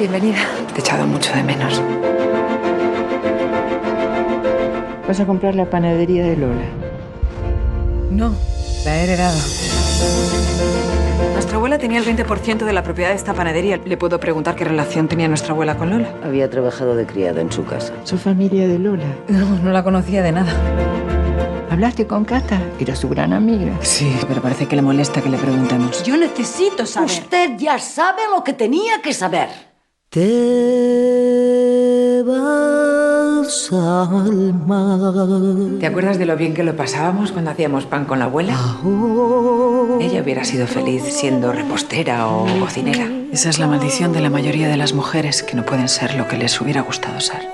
Bienvenida. Te he echado mucho de menos. Vas a comprar la panadería de Lola. No, la he heredado. Nuestra abuela tenía el 20% de la propiedad de esta panadería. ¿Le puedo preguntar qué relación tenía nuestra abuela con Lola? Había trabajado de criada en su casa. Su familia de Lola. No, no la conocía de nada. ¿Hablaste con Cata? Era su gran amiga. Sí, pero parece que le molesta que le preguntemos. Yo necesito saber. Usted ya sabe lo que tenía que saber. Te vas al mar. ¿Te acuerdas de lo bien que lo pasábamos cuando hacíamos pan con la abuela? Ella hubiera sido feliz siendo repostera o cocinera. Esa es la maldición de la mayoría de las mujeres que no pueden ser lo que les hubiera gustado ser.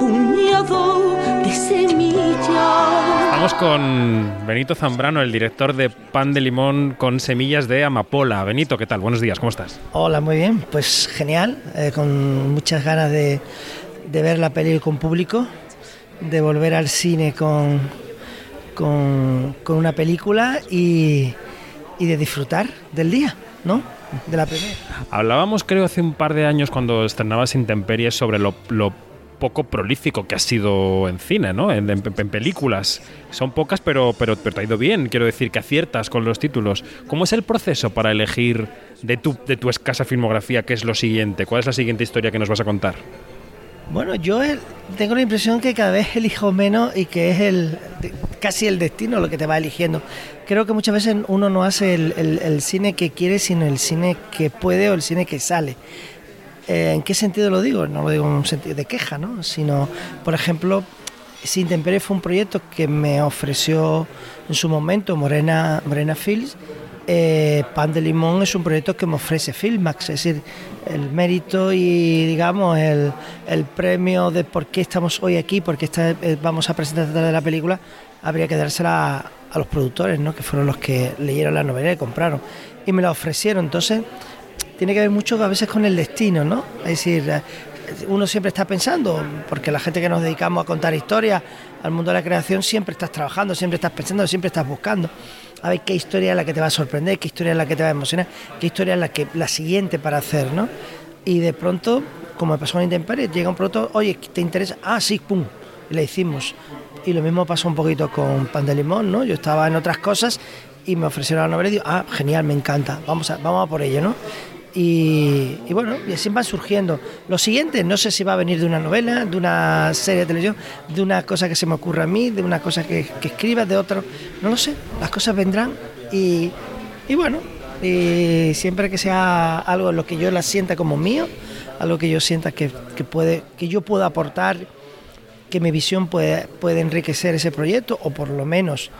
Puñado de semillas. Vamos con Benito Zambrano, el director de Pan de Limón con semillas de amapola. Benito, ¿qué tal? Buenos días, ¿cómo estás? Hola, muy bien, pues genial, eh, con muchas ganas de, de ver la peli con público, de volver al cine con, con, con una película y, y de disfrutar del día, ¿no? De la primera. Hablábamos, creo, hace un par de años cuando estrenabas Intemperies sobre lo, lo poco prolífico que has sido en cine, ¿no? En, en- en películas. Son pocas, pero, pero, pero te ha ido bien. Quiero decir que aciertas con los títulos. ¿Cómo es el proceso para elegir de tu, de tu escasa filmografía qué es lo siguiente? ¿Cuál es la siguiente historia que nos vas a contar? Bueno, yo eh, tengo la impresión que cada vez elijo menos y que es el casi el destino lo que te va eligiendo. Creo que muchas veces uno no hace el, el- el cine que quiere, sino el cine que puede o el cine que sale. Eh, ¿En qué sentido lo digo? No lo digo en un sentido de queja, ¿no? Sino, por ejemplo, Sin Temperie fue un proyecto que me ofreció en su momento Morena, Morena Films. Eh, Pan de Limón es un proyecto que me ofrece Filmax, es decir, el mérito y, digamos, el, el premio de por qué estamos hoy aquí, por qué eh, vamos a presentar la película, habría que dársela a, a los productores, ¿no? que fueron los que leyeron la novela y compraron. Y me la ofrecieron, entonces tiene que ver mucho a veces con el destino, ¿no? Es decir, eh, uno siempre está pensando, porque la gente que nos dedicamos a contar historias, al mundo de la creación, siempre estás trabajando, siempre estás pensando, siempre estás buscando. A ver qué historia es la que te va a sorprender, qué historia es la que te va a emocionar, qué historia es la, que, la siguiente para hacer, ¿no? Y de pronto, como me pasó con Intemperie, llega un producto, oye, ¿te interesa? Ah, sí, pum, y le hicimos. Y lo mismo pasó un poquito con Pan de Limón, ¿no? Yo estaba en otras cosas y me ofrecieron la novela y digo, ah, genial, me encanta, vamos a, vamos a por ello, ¿no? Y, bueno, y así van surgiendo. Lo siguiente, no sé si va a venir de una novela, de una serie de televisión, de una cosa que se me ocurra a mí, de una cosa que, que escriba, de otro, no lo sé, las cosas vendrán y, y bueno, siempre que sea algo en lo que yo la sienta como mío, algo que yo sienta que, que puede, que yo pueda aportar, que mi visión puede, puede enriquecer ese proyecto, o por lo menos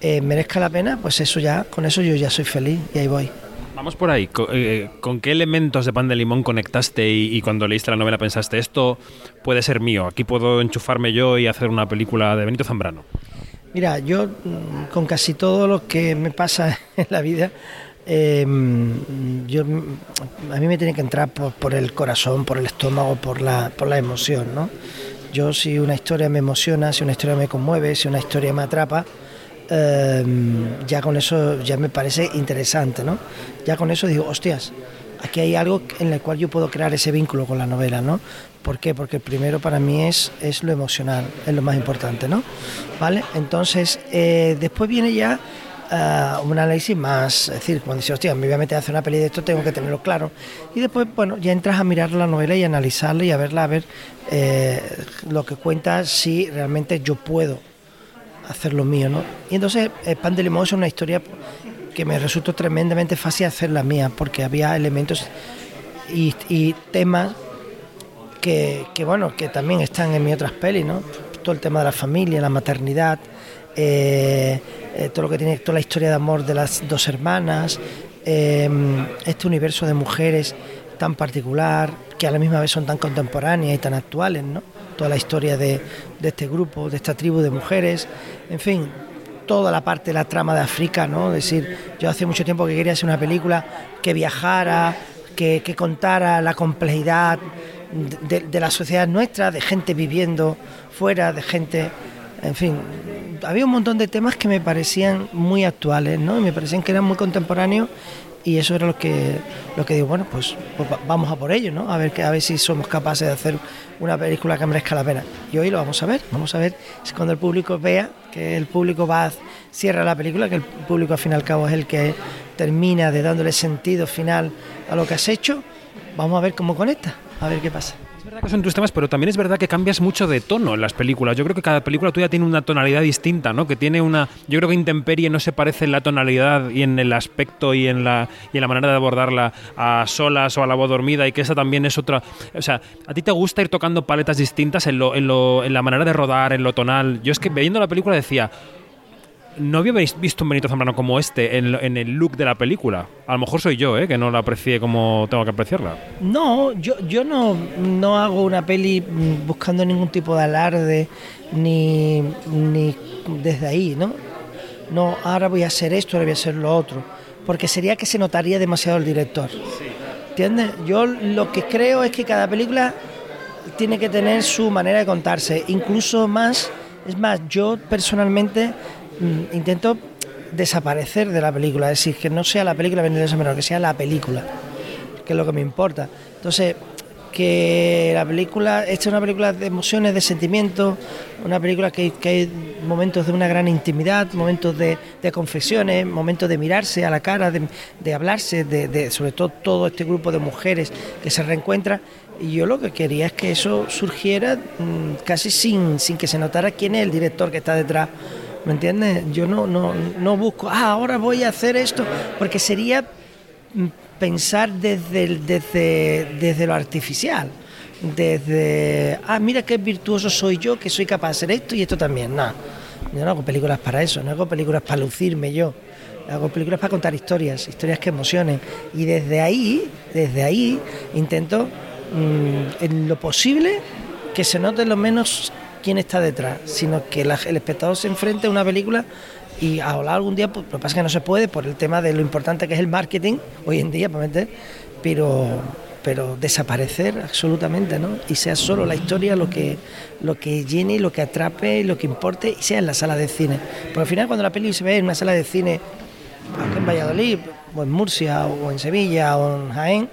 eh, merezca la pena, pues eso ya, con eso yo ya soy feliz y ahí voy. Vamos por ahí. Co- eh, ¿Con qué elementos de pan de limón conectaste y, y cuando leíste la novela pensaste esto puede ser mío? Aquí puedo enchufarme yo y hacer una película de Benito Zambrano. Mira, yo mm, con casi todo lo que me pasa en la vida, eh, yo, mm, a mí me tiene que entrar por, por el corazón, por el estómago, por la, por la emoción, ¿no? Yo si una historia me emociona, si una historia me conmueve, si una historia me atrapa, eh, ya con eso ya me parece interesante, ¿no? Ya con eso digo, hostias, aquí hay algo en el cual yo puedo crear ese vínculo con la novela, ¿no? ¿Por qué? Porque primero para mí es, es lo emocional, es lo más importante, ¿no? ¿Vale? Entonces, eh, después viene ya ah, un análisis más, es decir, cuando dices, hostia, me voy a meter a hacer una peli de esto, tengo que tenerlo claro. Y después, bueno, ya entras a mirar la novela y analizarla y a verla, a ver eh, lo que cuenta, si realmente yo puedo hacer lo mío, ¿no? Y entonces, eh, Pan de Limón es una historia que me resultó tremendamente fácil hacer la mía, porque había elementos y, temas que, que, bueno, que también están en mis otras pelis, ¿no? Todo el tema de la familia, la maternidad, eh, eh, todo lo que tiene, toda la historia de amor de las dos hermanas, este universo de mujeres tan particular, que a la misma vez son tan contemporáneas y tan actuales, ¿no? Toda la historia de, de este grupo, de esta tribu de mujeres, en fin, toda la parte de la trama de África, ¿no? Es decir, yo hace mucho tiempo que quería hacer una película que viajara, que, que contara la complejidad de, de, la sociedad nuestra, de gente viviendo fuera, de gente, en fin, había un montón de temas que me parecían muy actuales, ¿no? Y me parecían que eran muy contemporáneos y eso era lo que, lo que digo, bueno, pues, pues vamos a por ello, ¿no? A ver, que, a ver si somos capaces de hacer una película que merezca la pena. Y hoy lo vamos a ver, vamos a ver si cuando el público vea que el público va cierra la película, que el público al fin y al cabo es el que termina de dándole sentido final a lo que has hecho, vamos a ver cómo conecta, a ver qué pasa que son tus temas, pero también es verdad que cambias mucho de tono en las películas. Yo creo que cada película tuya tiene una tonalidad distinta, ¿no? Que tiene una. Yo creo que Intemperie no se parece en la tonalidad y en el aspecto y en la, y en la manera de abordarla a solas o a la voz dormida, y que esa también es otra. O sea, ¿a ti te gusta ir tocando paletas distintas en, lo, en, lo, en la manera de rodar, en lo tonal? Yo es que viendo la película decía no había visto un Benito Zambrano como este en, el look de la película. A lo mejor soy yo, ¿eh? que no la aprecié como tengo que apreciarla. No, yo, yo no, no hago una peli buscando ningún tipo de alarde, ni, ni desde ahí, ¿no? No, ahora voy a hacer esto, ahora voy a hacer lo otro. Porque sería que se notaría demasiado el director. ¿Entiendes? Yo lo que creo es que cada película tiene que tener su manera de contarse. Incluso más, es más, yo personalmente Mm, intento desaparecer de la película, es decir, que no sea la película vendiendo menor, que sea la película, que es lo que me importa. Entonces, que la película, esta es una película de emociones, de sentimientos, una película que, hay momentos de una gran intimidad, momentos de, confesiones, momentos de mirarse a la cara, de, hablarse, de, sobre todo todo este grupo de mujeres que se reencuentra. Y yo lo que quería es que eso surgiera mm, casi sin, sin que se notara quién es el director que está detrás ¿Me entiendes? Yo no, no, no busco, ah, ahora voy a hacer esto, porque sería mm, pensar desde, desde, desde lo artificial, desde, ah, mira qué virtuoso soy yo, que soy capaz de hacer esto y esto también. No, yo no hago películas para eso, no hago películas para lucirme yo, hago películas para contar historias, historias que emocionen. Y desde ahí, desde ahí, intento, mm, en lo posible, que se note lo menos quién está detrás, sino que el espectador se enfrente a una película y a hablar algún día, pues, lo que pasa es que no se puede por el tema de lo importante que es el marketing hoy en día, pero pero desaparecer absolutamente, ¿no? Y sea solo la historia lo que, lo que llene, lo que atrape, lo que importe, y sea en la sala de cine. Porque al final cuando la peli se ve en una sala de cine, en Valladolid, o en Murcia, o en Sevilla, o en Jaén,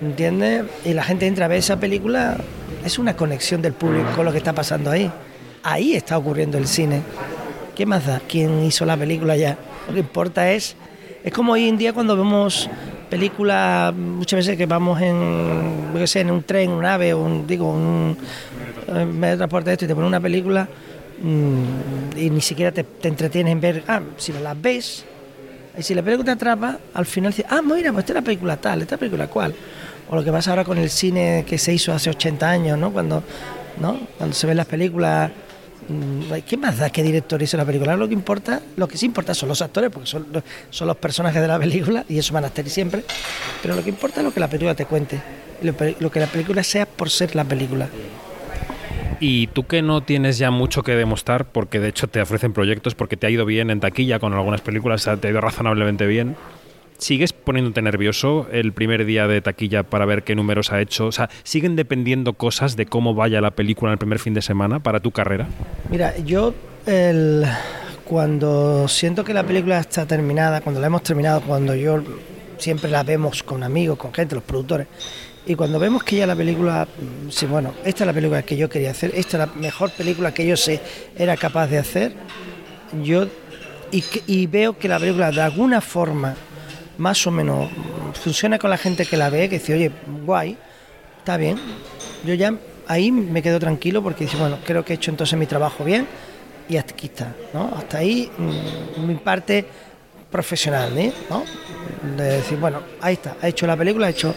¿entiendes? Y la gente entra a ver esa película, es una conexión del público con lo que está pasando ahí. Ahí está ocurriendo el cine. ¿Qué más da? ¿Quién hizo la película ya? Lo que importa es. Es como hoy en día cuando vemos películas, muchas veces que vamos en, sé, en un tren, un ave, un, digo, un medio de transporte de esto y te ponen una película mm, y ni siquiera te, entretienes en ver, ah, si no las ves, y si la película te atrapa, al final dices, ah, mira, pues esta es la película tal, esta película cual o lo que pasa ahora con el cine que se hizo hace 80 años, ¿no? Cuando, ¿no? Cuando se ven las películas, mm, ¿qué más da qué director hizo la película? Lo que importa, lo que sí importa son los actores, porque son, son los personajes de la película y eso van a estar siempre, pero lo que importa es lo que la película te cuente, lo, lo que la película sea por ser la película. Y tú que no tienes ya mucho que demostrar, porque de hecho te ofrecen proyectos, porque te ha ido bien en taquilla con algunas películas, te ha ido razonablemente bien. ¿Sigues poniéndote nervioso el primer día de taquilla para ver qué números ha hecho? O sea, ¿siguen dependiendo cosas de cómo vaya la película en el primer fin de semana para tu carrera? Mira, yo cuando siento que la película está terminada, cuando la hemos terminado, cuando yo siempre la vemos con amigos, con gente, los productores, y cuando vemos que ya la película, sí, bueno, esta es la película que yo quería hacer, esta es la mejor película que yo sé era capaz de hacer, yo y veo que la película de alguna forma más o menos funciona con la gente que la ve, que dice, oye, guay, está bien. Yo ya ahí me quedo tranquilo porque dice, bueno, creo que he hecho entonces mi trabajo bien y aquí está, ¿no? Hasta ahí mm, mi parte profesional, ¿eh? ¿no? De decir, bueno, ahí está, ha hecho la película, ha hecho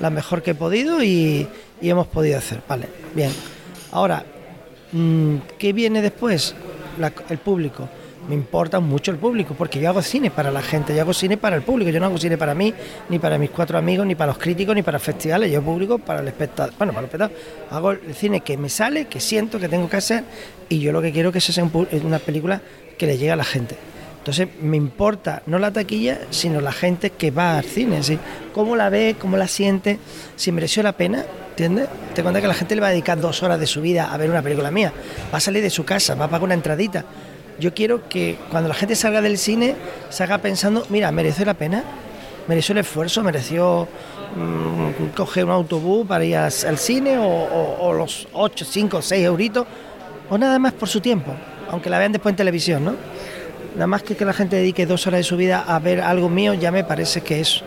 la mejor que he podido y, hemos podido hacer, vale, bien. Ahora, mm, ¿qué viene después? el público me importa mucho el público, porque yo hago cine para la gente, yo hago cine para el público, yo no hago cine para mí, ni para mis cuatro amigos, ni para los críticos, ni para festivales, yo público para el espectador, bueno, para el espectador, hago el cine que me sale, que siento que tengo que hacer, y yo lo que quiero es que sea una película que le llegue a la gente. Entonces me importa no la taquilla, sino la gente que va al cine, ¿sí? cómo la ve, cómo la siente, si mereció la pena, ¿entiendes? Te cuenta que la gente le va a dedicar dos horas de su vida a ver una película mía, va a salir de su casa, va a pagar una entradita yo quiero que cuando la gente salga del cine salga pensando, mira, merece la pena, mereció el esfuerzo, mereció mm, coger un autobús para ir al, cine o, los 8, 5, 6 euritos, o nada más por su tiempo, aunque la vean después en televisión, ¿no? Nada más que que la gente dedique dos horas de su vida a ver algo mío, ya me parece que es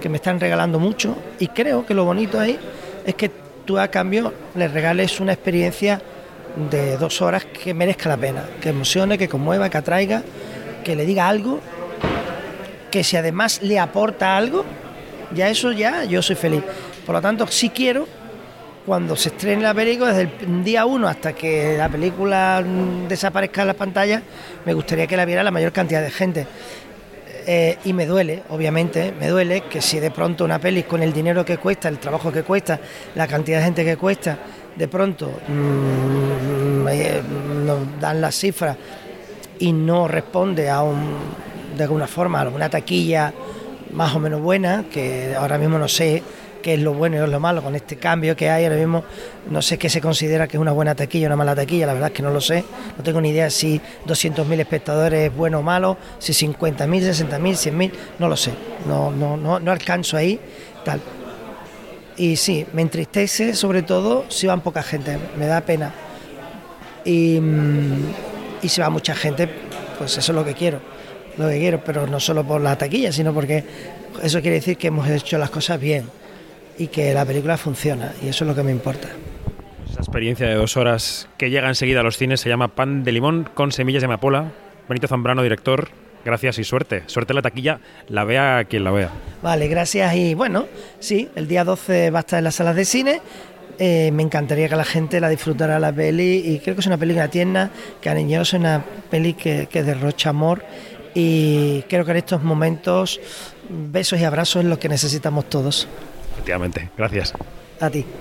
que me están regalando mucho. Y creo que lo bonito ahí es que tú a cambio le regales una experiencia de dos horas que merezca la pena, que emocione, que conmueva, que atraiga, que le diga algo, que si además le aporta algo, ya eso ya yo soy feliz. Por lo tanto, sí quiero, cuando se estrene la película, desde el día uno hasta que la película desaparezca en la pantalla, me gustaría que la viera la mayor cantidad de gente. Eh, y me duele, obviamente, me duele que si de pronto una peli con el dinero que cuesta, el trabajo que cuesta, la cantidad de gente que cuesta, de pronto mm, eh, nos dan las cifras y no responde a un, de alguna forma alguna taquilla más o menos buena, que ahora mismo no sé qué es lo bueno y lo malo con este cambio que hay ahora mismo. No sé qué se considera que es una buena taquilla o una mala taquilla, la verdad es que no lo sé. No tengo ni idea si 200.000 espectadores es bueno o malo, si 50.000, 60.000, 100.000, no lo sé. No, no, no, no alcanzo ahí. Tal. Y sí, me entristece sobre todo si van poca gente, me da pena. Y, mm, y si va mucha gente, pues eso es lo que quiero, lo que quiero, pero no solo por la taquilla, sino porque eso quiere decir que hemos hecho las cosas bien y que la película funciona, y eso es lo que me importa. Esa experiencia de dos horas que llega enseguida a los cines se llama Pan de Limón con semillas de amapola. Benito Zambrano, director, gracias y suerte. Suerte en la taquilla, la vea quien la vea. Vale, gracias y bueno, sí, el día 12 va a estar en las salas de cine. Eh, me encantaría que la gente la disfrutara la peli y creo que es una película tierna, que es una peli que, que derrocha amor y creo que en estos momentos besos y abrazos es lo que necesitamos todos. Efectivamente, gracias. A ti.